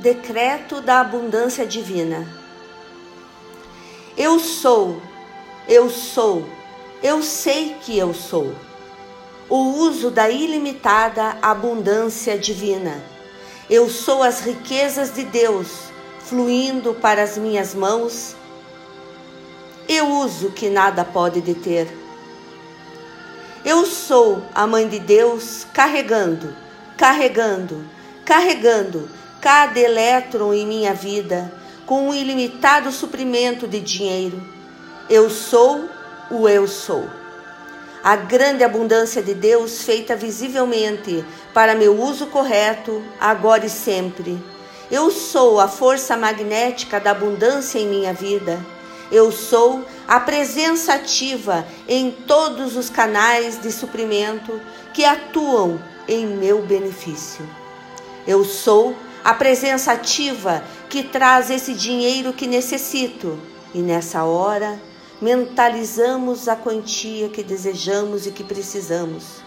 decreto da abundância divina. Eu sou, eu sou, eu sei que eu sou. O uso da ilimitada abundância divina. Eu sou as riquezas de Deus fluindo para as minhas mãos. Eu uso que nada pode deter. Eu sou a mãe de Deus carregando, carregando, carregando cada elétron em minha vida com um ilimitado suprimento de dinheiro. Eu sou o eu sou. A grande abundância de Deus feita visivelmente para meu uso correto, agora e sempre. Eu sou a força magnética da abundância em minha vida. Eu sou a presença ativa em todos os canais de suprimento que atuam em meu benefício. Eu sou a presença ativa que traz esse dinheiro que necessito, e nessa hora mentalizamos a quantia que desejamos e que precisamos.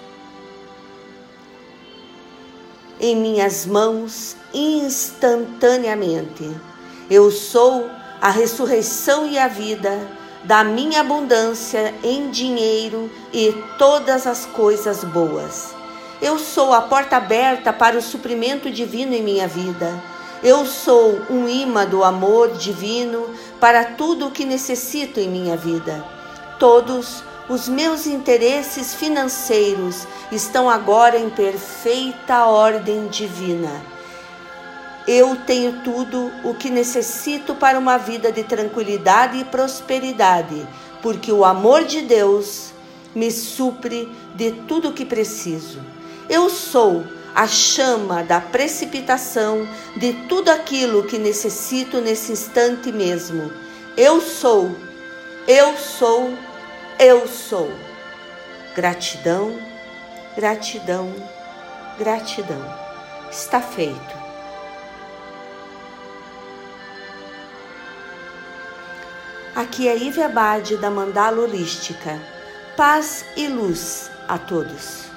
Em minhas mãos, instantaneamente, eu sou a ressurreição e a vida da minha abundância em dinheiro e todas as coisas boas. Eu sou a porta aberta para o suprimento divino em minha vida. Eu sou um imã do amor divino para tudo o que necessito em minha vida. Todos os meus interesses financeiros estão agora em perfeita ordem divina. Eu tenho tudo o que necessito para uma vida de tranquilidade e prosperidade, porque o amor de Deus me supre de tudo o que preciso. Eu sou a chama da precipitação de tudo aquilo que necessito nesse instante mesmo. Eu sou, eu sou, eu sou. Gratidão, gratidão, gratidão. Está feito. Aqui é Ive Abade da Mandala Holística. Paz e luz a todos.